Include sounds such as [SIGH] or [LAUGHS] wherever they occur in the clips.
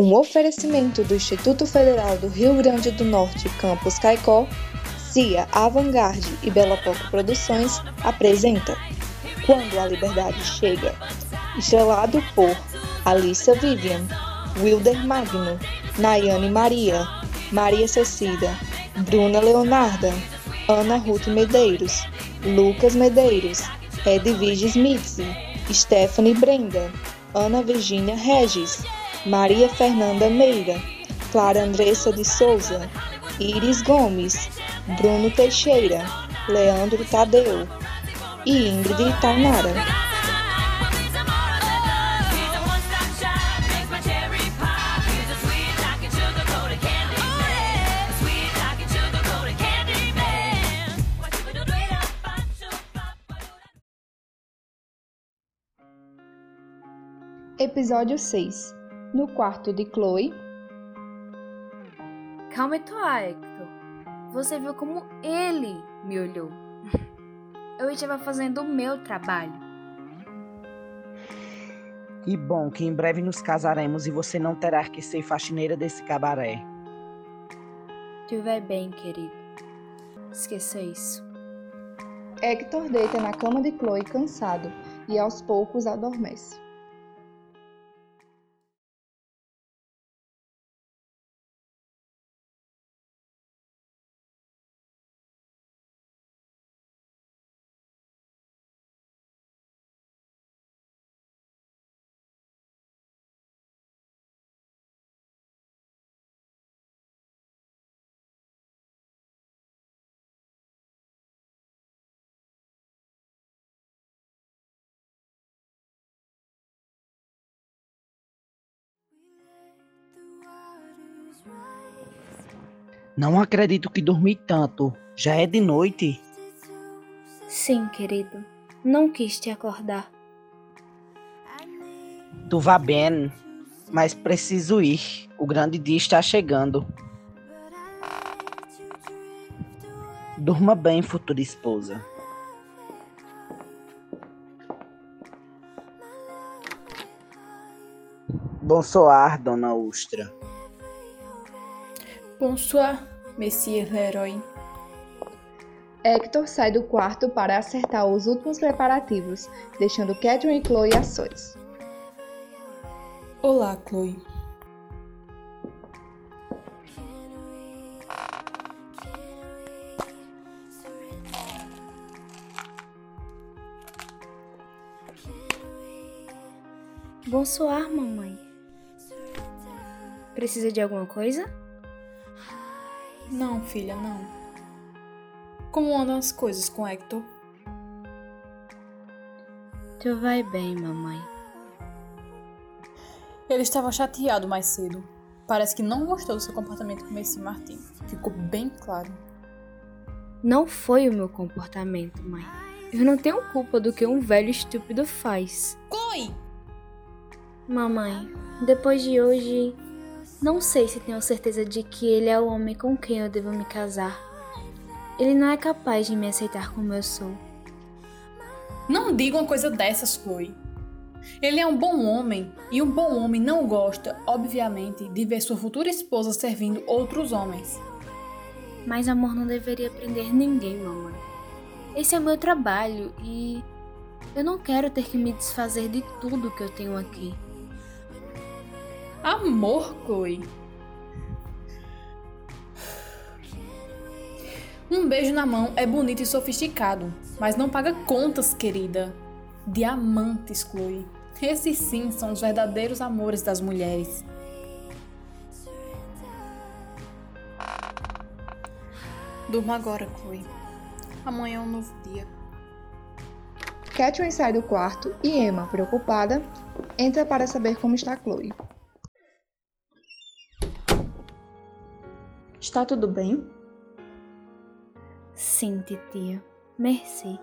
Um oferecimento do Instituto Federal do Rio Grande do Norte, Campus Caicó, CIA Avantgarde e Bela Poco Produções apresenta Quando a Liberdade Chega, estrelado por Alissa Vivian, Wilder Magno, Nayane Maria, Maria Cecida, Bruna Leonarda, Ana Ruth Medeiros, Lucas Medeiros, Edvige Smith, Stephanie Brenda, Ana Virginia Regis, Maria Fernanda Meira, Clara Andressa de Souza, Iris Gomes, Bruno Teixeira, Leandro Tadeu e Ingrid Tainara. Episódio 6 No quarto de Chloe. Calma Hector. Você viu como ele me olhou. Eu estava fazendo o meu trabalho. Que bom que em breve nos casaremos e você não terá que ser faxineira desse cabaré. Tu vai bem, querido. Esqueça isso. Hector deita na cama de Chloe cansado e aos poucos adormece. Não acredito que dormi tanto. Já é de noite. Sim, querido. Não quis te acordar. Tu vá bem, mas preciso ir. O grande dia está chegando. Durma bem, futura esposa. Bonsoir, dona Ustra. Bonsoir, Monsieur Leroy. Hector sai do quarto para acertar os últimos preparativos, deixando Catherine e Chloe a sós. Olá, Chloe. Bonsoir, mamãe. Precisa de alguma coisa? Não, filha, não. Como andam as coisas com Hector? Tu vai bem, mamãe. Ele estava chateado mais cedo. Parece que não gostou do seu comportamento com Messi Martin. Ficou bem claro. Não foi o meu comportamento, mãe. Eu não tenho culpa do que um velho estúpido faz. Chloe! Mamãe, depois de hoje, não sei se tenho certeza de que ele é o homem com quem eu devo me casar. Ele não é capaz de me aceitar como eu sou. Não diga uma coisa dessas, Chloe. Ele é um bom homem e um bom homem não gosta, obviamente, de ver sua futura esposa servindo outros homens. Mas amor não deveria prender ninguém, mamãe. Esse é meu trabalho e eu não quero ter que me desfazer de tudo que eu tenho aqui. Amor, Chloe. Um beijo na mão é bonito e sofisticado, mas não paga contas, querida. Diamantes, Chloe. Esses sim são os verdadeiros amores das mulheres. Durma agora, Chloe. Amanhã é um novo dia. Catherine sai do quarto e Emma, preocupada, entra para saber como está Chloe. Está tudo bem? Sim, titia. Merci.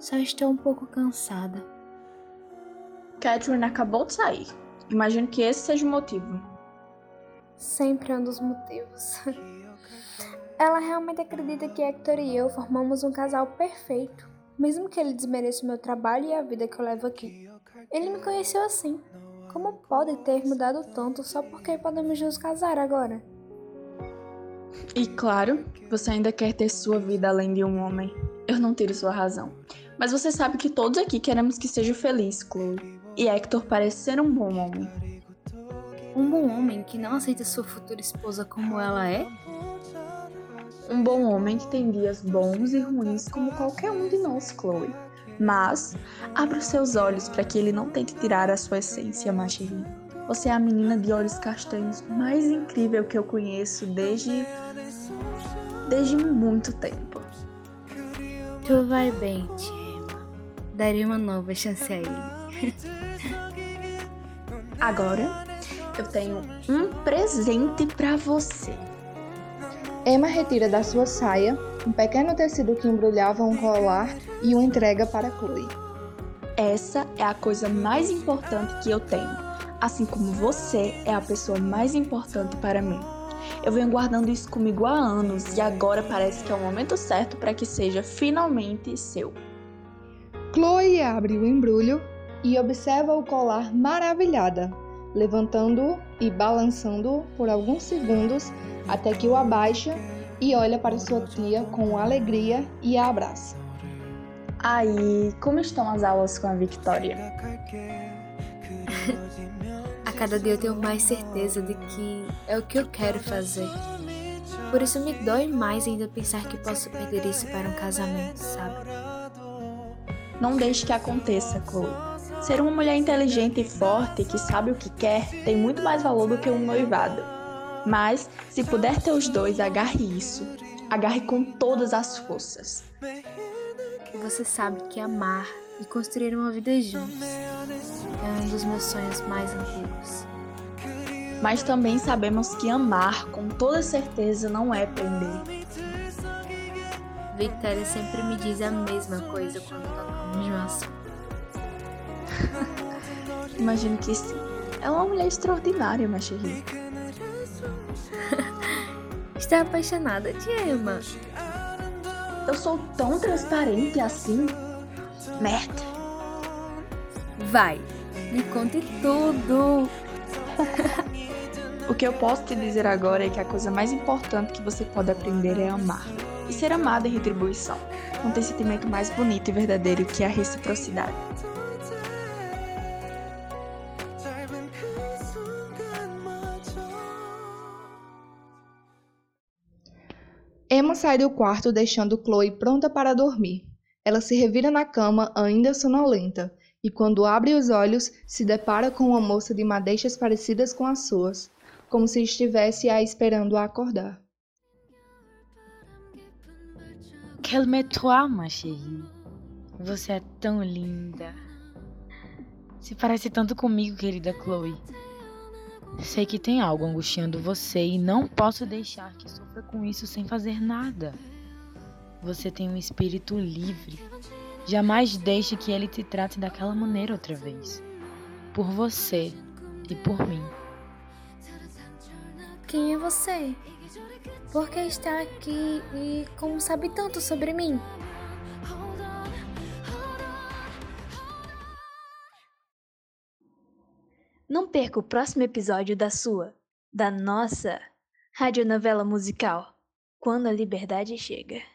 Só estou um pouco cansada. Catherine acabou de sair. Imagino que esse seja o motivo. Sempre é um dos motivos. Ela realmente acredita que Hector e eu formamos um casal perfeito, mesmo que ele desmereça o meu trabalho e a vida que eu levo aqui. Ele me conheceu assim, Como pode ter mudado tanto só porque podemos nos casar agora? E claro, você ainda quer ter sua vida além de um homem. Eu não tiro sua razão. Mas você sabe que todos aqui queremos que seja feliz, Chloe. E Hector parece ser um bom homem. Um bom homem que não aceita sua futura esposa como ela é? Um bom homem que tem dias bons e ruins como qualquer um de nós, Chloe. Mas abra os seus olhos para que ele não tente tirar a sua essência, Machirin. Você é a menina de olhos castanhos mais incrível que eu conheço desde desde muito tempo. Tu vai bem, Tima. Darei uma nova chance a ele. [LAUGHS] Agora eu tenho um presente para você. Emma retira da sua saia um pequeno tecido que embrulhava um colar e o entrega para Chloe. Essa é a coisa mais importante que eu tenho, assim como você é a pessoa mais importante para mim. Eu venho guardando isso comigo há anos e agora parece que é o momento certo para que seja finalmente seu. Chloe abre o embrulho e observa o colar maravilhada, levantando-o e balançando-o por alguns segundos até que o abaixa e olha para sua tia com alegria e a abraça. Aí, como estão as aulas com a Victoria? [LAUGHS] cada dia eu tenho mais certeza de que é o que eu quero fazer. Por isso me dói mais ainda pensar que posso perder isso para um casamento, sabe? Não deixe que aconteça, Chloe. Ser uma mulher inteligente e forte que sabe o que quer tem muito mais valor do que um noivado. Mas, se puder ter os dois, agarre isso. Agarre com todas as forças. Você sabe que amar e construir uma vida juntos é um dos meus sonhos mais antigos. Mas também sabemos que amar com toda certeza não é prender. Victoria sempre me diz a mesma coisa quando tocamos no assunto. [LAUGHS] Imagino que sim. É uma mulher extraordinária, Macherie. [LAUGHS] Está apaixonada de Emma. Eu sou tão transparente assim? Merda. Vai, me conte tudo. [LAUGHS] o que eu posso te dizer agora é que a coisa mais importante que você pode aprender é amar. E ser amado em retribuição. Não tem sentimento mais bonito e verdadeiro que a reciprocidade. Emma sai do quarto deixando Chloe pronta para dormir. Ela se revira na cama, ainda sonolenta, e quando abre os olhos, se depara com uma moça de madeixas parecidas com as suas, como se estivesse a esperando a acordar. Calme-toi, ma chérie. Você é tão linda. Se parece tanto comigo, querida Chloe. Sei que tem algo angustiando você e não posso deixar que sofra com isso sem fazer nada. Você tem um espírito livre. Jamais deixe que ele te trate daquela maneira outra vez. Por você e por mim. Quem é você? Por que está aqui e como sabe tanto sobre mim? Não perca o próximo episódio da sua, da nossa radionovela musical, Quando a Liberdade Chega.